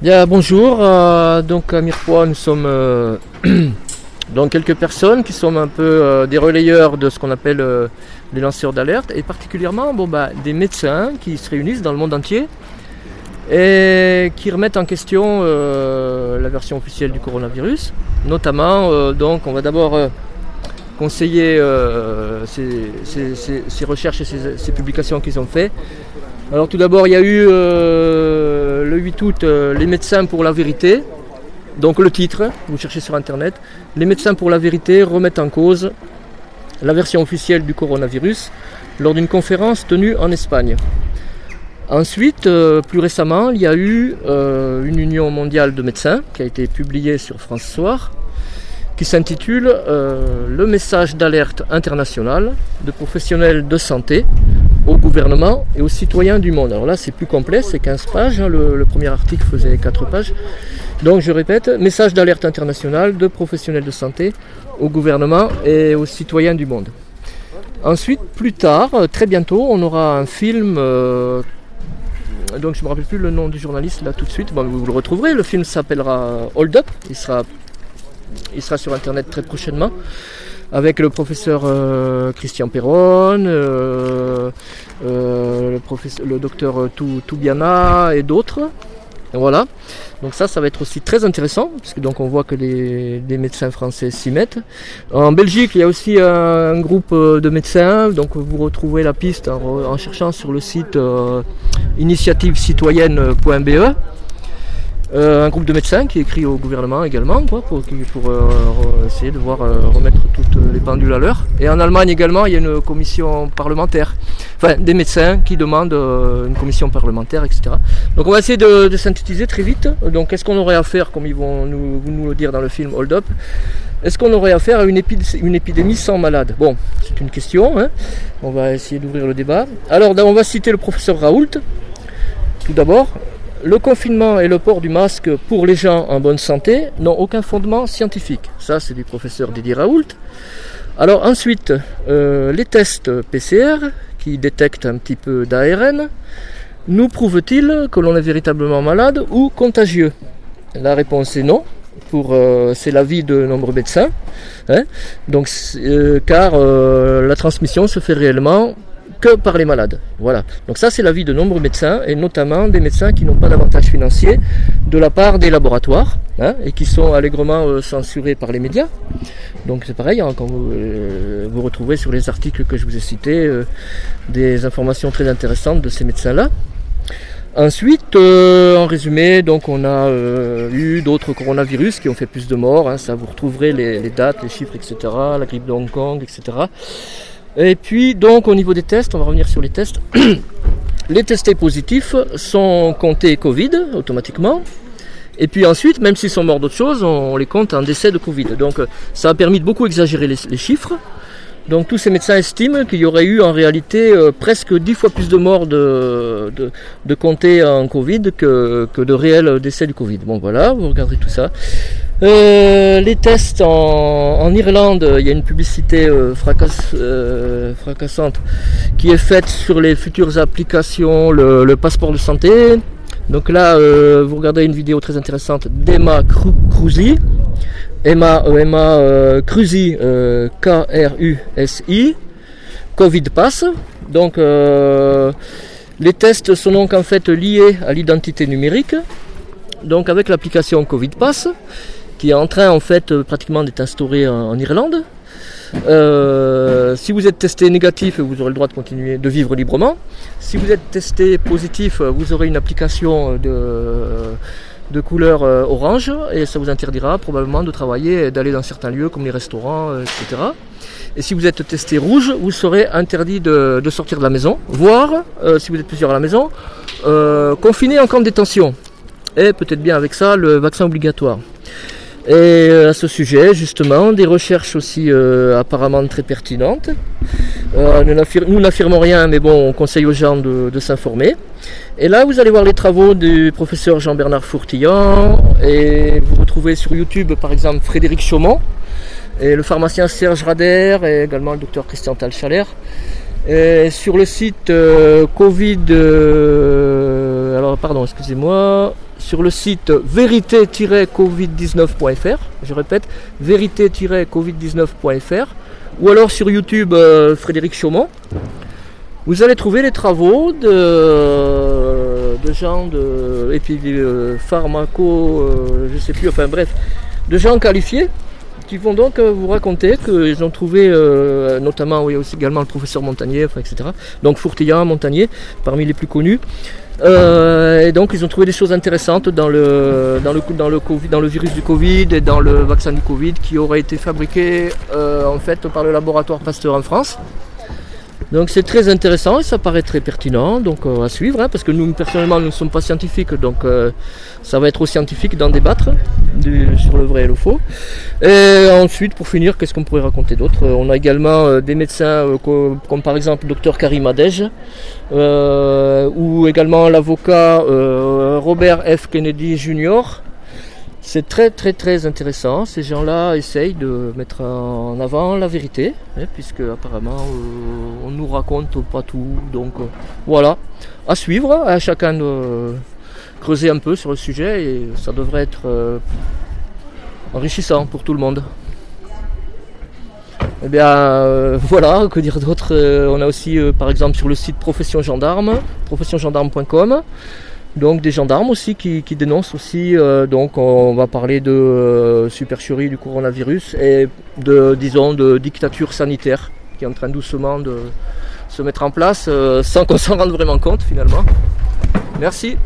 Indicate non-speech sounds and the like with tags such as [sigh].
Bien, bonjour. euh, donc à Mirepoix, nous sommes euh, [clears throat] donc quelques personnes qui sont un peu euh, des relayeurs de ce qu'on appelle les lanceurs d'alerte et particulièrement bon, bah, des médecins qui se réunissent dans le monde entier et qui remettent en question la version officielle du coronavirus. Notamment, donc, on va d'abord conseiller ces, ces- recherches et ces, publications qu'ils ont fait. Alors tout d'abord, il y a eu le 8 août euh, les médecins pour la vérité. Donc le titre, vous cherchez sur internet, les médecins pour la vérité remettent en cause la version officielle du coronavirus lors d'une conférence tenue en Espagne. Ensuite, euh, plus récemment, il y a eu euh, une union mondiale de médecins qui a été publiée sur France Soir, qui s'intitule Le message d'alerte international de professionnels de santé gouvernement et aux citoyens du monde. Alors là, c'est plus complet, c'est 15 pages. hein, le, premier article faisait 4 pages. Donc, je répète, message d'alerte international de professionnels de santé au gouvernement et aux citoyens du monde. Ensuite, plus tard, euh, très bientôt, on aura un film. euh, donc, je ne me rappelle plus le nom du journaliste là tout de suite. Bon, vous le retrouverez. Le film s'appellera Hold Up. Il sera, il sera sur internet très prochainement avec le professeur euh, Christian Perron, euh, euh, le, docteur Tou- Toubiana et d'autres. Voilà. Donc ça, ça va être aussi très intéressant, parce que donc on voit que les, médecins français s'y mettent. En Belgique, il y a aussi un, groupe de médecins, donc vous retrouvez la piste en cherchant sur le site euh, initiativecitoyenne.be. Euh, un groupe de médecins qui écrit au gouvernement également quoi, pour, euh, essayer de voir euh, remettre toutes les pendules à l'heure. Et en Allemagne également, il y a une commission parlementaire, enfin des médecins qui demandent une commission parlementaire, etc. Donc on va essayer de, synthétiser très vite. Donc qu'est-ce qu'on aurait à faire, comme ils vont nous, le dire dans le film Hold Up Est-ce qu'on aurait à faire à une, une épidémie sans malade? Bon, c'est une question. hein. On va essayer d'ouvrir le débat. Alors on va citer le professeur Raoult. Tout d'abord, le confinement et le port du masque pour les gens en bonne santé n'ont aucun fondement scientifique. Ça, c'est du professeur Didier Raoult. Alors ensuite, euh, les tests PCR qui détectent un petit peu d'ARN nous prouvent-ils que l'on est véritablement malade ou contagieux? La réponse est non. Euh, c'est l'avis de nombreux médecins. hein. Donc, euh, car la transmission se fait réellement que par les malades. Voilà. Donc ça, c'est l'avis de nombreux médecins, et notamment des médecins qui n'ont pas d'avantage financier de la part des laboratoires, hein, et qui sont allègrement euh, censurés par les médias. Donc c'est pareil, hein, quand vous, euh, vous retrouvez sur les articles que je vous ai cités euh, des informations très intéressantes de ces médecins-là. Ensuite, en résumé, donc on a eu d'autres coronavirus qui ont fait plus de morts. hein, ça, vous retrouverez les dates, les chiffres, etc. La grippe de Hong Kong, etc. Et puis, donc, au niveau des tests, on va revenir sur les tests. [clears throat] les testés positifs sont comptés Covid automatiquement. Et puis ensuite, même s'ils sont morts d'autre chose, on les compte en décès de Covid. Donc, euh, ça a permis de beaucoup exagérer les, les chiffres. Donc, tous ces médecins estiment qu'il y aurait eu en réalité euh, presque 10 fois plus de morts de, de, de en Covid que, que de réels décès du Covid. Bon, voilà, vous regardez tout ça. Euh, les tests en, en Irlande, il y a une publicité euh, euh, fracassante qui est faite sur les futures applications, le, le passeport de santé. Donc là, vous regardez une vidéo très intéressante d'Emma Cru- Cruzy. Emma, euh, Emma euh, Cruzy, euh, K-R-U-S-I. Covid Pass. Donc euh, les tests sont donc en fait liés à l'identité numérique. Donc avec l'application Covid Pass, qui est en train en fait euh, pratiquement d'être instaurée en, Irlande. Euh, si vous êtes testé négatif, vous aurez le droit de continuer de vivre librement. Si vous êtes testé positif, vous aurez une application de, de couleur euh, orange et ça vous interdira probablement de travailler et d'aller dans certains lieux comme les restaurants, euh, etc. Et si vous êtes testé rouge, vous serez interdit de, sortir de la maison, voire, euh, si vous êtes plusieurs à la maison, confiné en camp de détention. Et peut-être bien avec ça le vaccin obligatoire. Et à ce sujet, justement, des recherches aussi apparemment très pertinentes. Nous n'affir- nous n'affirmons rien, mais bon, on conseille aux gens de s'informer. Et là, vous allez voir les travaux du professeur Jean-Bernard Fourtillan, et vous retrouvez sur YouTube, par exemple, Frédéric Chaumont, et le pharmacien Serge Rader, et également le docteur Christian Talchaler. Sur le site euh, Covid, euh, alors alors pardon, excusez-moi, sur le site vérité-covid19.fr, je répète, vérité-covid19.fr, ou alors sur YouTube euh, Frédéric Chaumont. Vous allez trouver les travaux de, de gens de et puis, euh, pharmaco, euh, je sais plus, enfin bref, de gens qualifiés qui vont donc euh, vous raconter qu'ils ont trouvé, euh, notamment oui, aussi également le professeur Montagnier, etc. Donc Fourtillant, Montagnier, parmi les plus connus. Et donc ils ont trouvé des choses intéressantes dans le virus du Covid et dans le vaccin du Covid qui aurait été fabriqué en fait par le laboratoire Pasteur en France. Donc c'est très intéressant et ça paraît très pertinent donc euh, à suivre hein, parce que nous personnellement nous ne sommes pas scientifiques donc euh, ça va être aux scientifiques d'en débattre sur le vrai et le faux. Et ensuite pour finir qu'est-ce qu'on pourrait raconter d'autre? On a également euh, des médecins comme, comme, par exemple le docteur Karim Adej ou également l'avocat Robert F. Kennedy Jr. C'est très très très intéressant. Ces gens-là essayent de mettre en avant la vérité, hein, puisque apparemment euh, on nous raconte pas tout. Donc euh, voilà, à suivre, à chacun de creuser un peu sur le sujet et ça devrait être euh, enrichissant pour tout le monde. Eh bien [laughs] voilà, que dire d'autre On a aussi par exemple sur le site Profession Gendarme, professiongendarme.com donc des gendarmes aussi qui, dénoncent aussi. Euh, donc on va parler de euh, supercherie du coronavirus et de disons de dictature sanitaire qui est en train doucement de se mettre en place euh, sans [laughs] qu'on s'en rende vraiment compte finalement. Merci.